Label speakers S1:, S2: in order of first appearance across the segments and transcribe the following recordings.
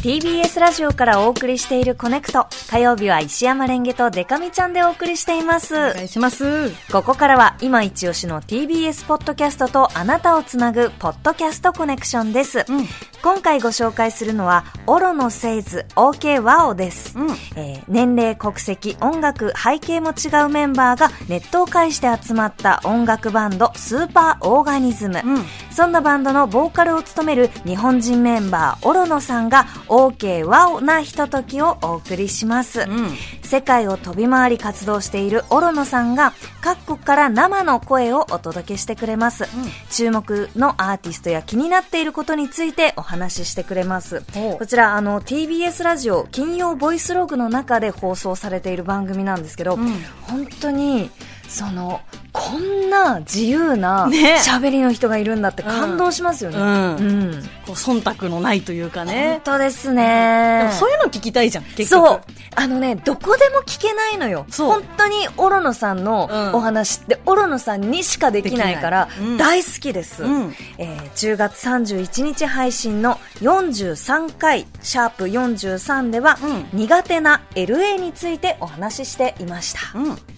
S1: TBS ラジオからお送りしているコネクト。火曜日は石山レンゲとデカミちゃんでお送りしています。
S2: お願いします。
S1: ここからは今一押しの TBS ポッドキャストとあなたをつなぐポッドキャストコネクションです。
S2: うん
S1: 今回ご紹介するのは、オロノセイズ OK ワオです、
S2: うん
S1: えー年齢、国籍、音楽、背景も違うメンバーがネットを介して集まった音楽バンドスーパーオーガニズム。
S2: うん
S1: そんなバンドのボーカルを務める日本人メンバーオロノさんが OK ワオなひとときをお送りします。
S2: うん
S1: 世界を飛び回り活動しているオロノさんが各国から生の声をお届けしてくれます、注目のアーティストや気になっていることについてお話ししてくれます。こちらあの TBS ラジオ金曜ボイスログの中で放送されている番組なんですけど、
S2: うん。
S1: 本当にそのこんな自由な
S2: ね
S1: 喋りの人がいるんだって感動しますよね、
S2: うん
S1: うん
S2: こう忖度のないというか
S1: 本
S2: ね。
S1: 当です
S2: で
S1: ね
S2: もそういうの聞きたいじゃん、結局。
S1: そう。あのね、どこでも聞けないのよ。本当にオロノさんの
S2: うん
S1: お話って、オロノさんにしかできないから大好きです。
S2: うん
S1: えー10月31日配信の43回、シャープ43では、
S2: うん
S1: 苦手な LA についてお話ししていました。
S2: うん。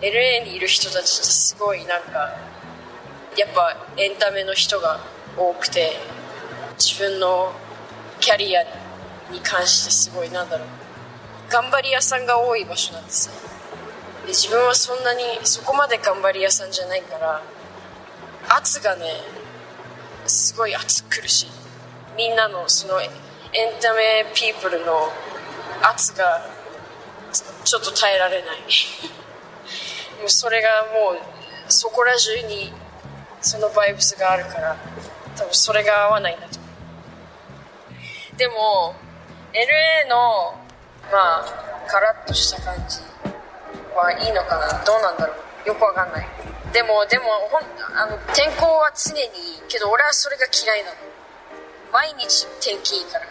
S3: LA にいる人たちってすごいなんかやっぱエンタメの人が多くて自分のキャリアに関してすごいなんだろう。頑張り屋さんが多い場所なんですよ。で自分はそんなにそこまで頑張り屋さんじゃないから圧がねすごい圧くるしみんなのそのエンタメピープルの圧がちょっと耐えられない。もうそれがもうそこら中にそのバイブスがあるから多分それが合わないんだと思うでも LA のまあカラッとした感じはいいのかな？どうなんだろう？よくわかんない。でもでもほんあの天候は常にいいけど俺はそれが嫌いなの。毎日天気いいから。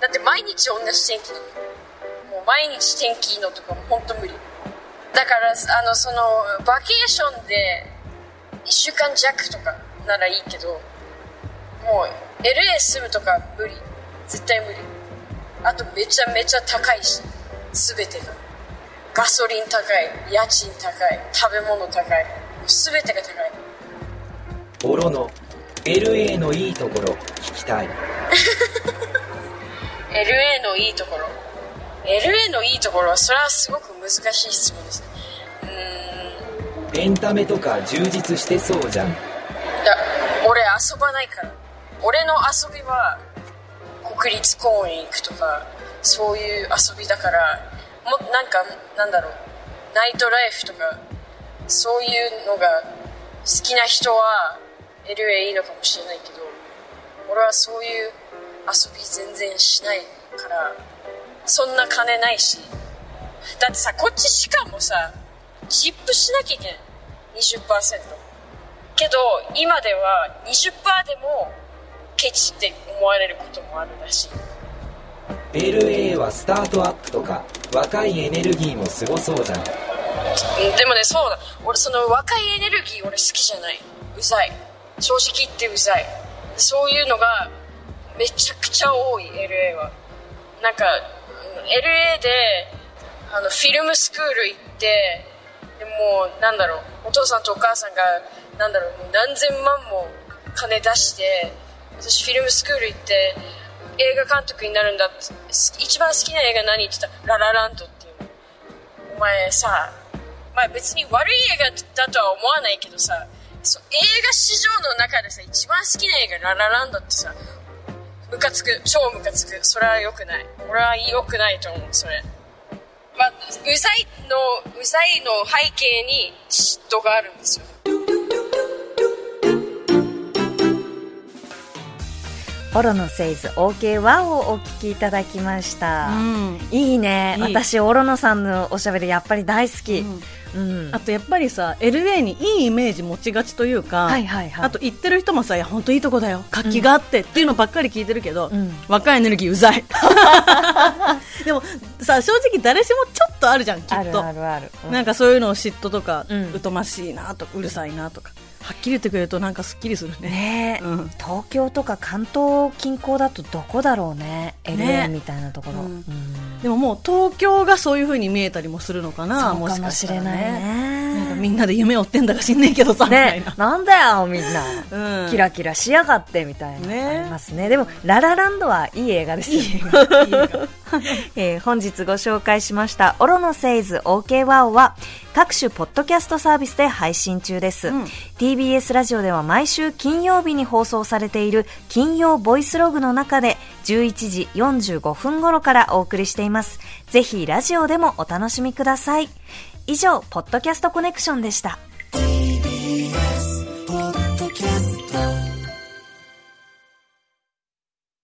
S3: だって毎日同じ天気なの。もう毎日天気いいのとかも本当無理。だからあのそのバケーションで1週間弱とかならいいけどもう LA 住むとか無理。絶対無理。あとめちゃめちゃ高いし全てが。ガソリン高い家賃高い食べ物高いもう全てが高い。
S4: オロの LA のいいところ聞きたい。
S3: LA のいいところ LA のいいところはそれはすごく難しい質問ですね。うーん。
S4: エンタメとか充実してそうじゃん。
S3: だ俺遊ばないから。俺の遊びは国立公園行くとかそういう遊びだからもなんかなんだろうナイトライフとかそういうのが好きな人は LA いいのかもしれないけど俺はそういう遊び全然しないからそんな金ないし。だってさこっちしかもさチップしなきゃいけない。20%けど今では20%でもケチって思われることもあるらしい。
S4: LA はスタートアップとか若いエネルギーもすごそうじゃん。
S3: うんでもねそうだ。俺その若いエネルギー俺好きじゃない。うざい。正直言ってうざい。そういうのがめちゃくちゃ多い LA は。なんかうん LA であのフィルムスクール行ってでもうなんだろうお父さんとお母さんがなんだろう何千万も金出して私フィルムスクール行って映画監督になるんだって一番好きな映画何って言ったらララランドっていう。お前さ、まあ、別に悪い映画だとは思わないけどさ映画史上の中でさ一番好きな映画ララランドってさムカつく。超ムカつく。それは良くない。俺は良くないと思う。それ。まあうざいのうざいの背景に嫉妬があるんですよ。
S1: オロノセイズ OK1 をお聞きいただきました。
S2: うん。
S1: いいね。私、オロノさんのおしゃべりやっぱり大好き。うん。
S2: あとやっぱりさ LA にいいイメージ持ちがちというか、
S1: はいはいはい。
S2: あと言ってる人もさいや本当いいとこだよ。活気があって、っていうのばっかり聞いてるけど、
S1: うん。
S2: 若いエネルギーうざい。でもさ正直誰しもちょっとあるじゃんきっと。
S1: あるあるある。うん。
S2: なんかそういうのを嫉妬とか、
S1: うん。
S2: 疎ましいなとかうるさいなとかはっきり言ってくれるとなんかすっきりするね。
S1: ねえ、
S2: うん。
S1: 東京とか関東近郊だとどこだろうね？LA
S2: ね
S1: みたいなところ、
S2: うん。
S1: うん。
S2: でももう東京がそういう風に見えたりもするのかな
S1: そうかもしれないね
S2: なんかみんなで夢を追ってんだか知んねえけどさ、
S1: ね
S2: な、
S1: なんだよみんな、
S2: うん。
S1: キラキラしやがってみたいな、
S2: ね
S1: ありますね。でもララランドはいい映画ですよ。えー本日ご紹介しましたオロノセイズ OK ワオは各種ポッドキャストサービスで配信中です、
S2: うん。
S1: TBS ラジオでは毎週金曜日に放送されている金曜ボイスログの中で11時45分頃からお送りしています。ぜひラジオでもお楽しみください以上ポッドキャストコネクションでした。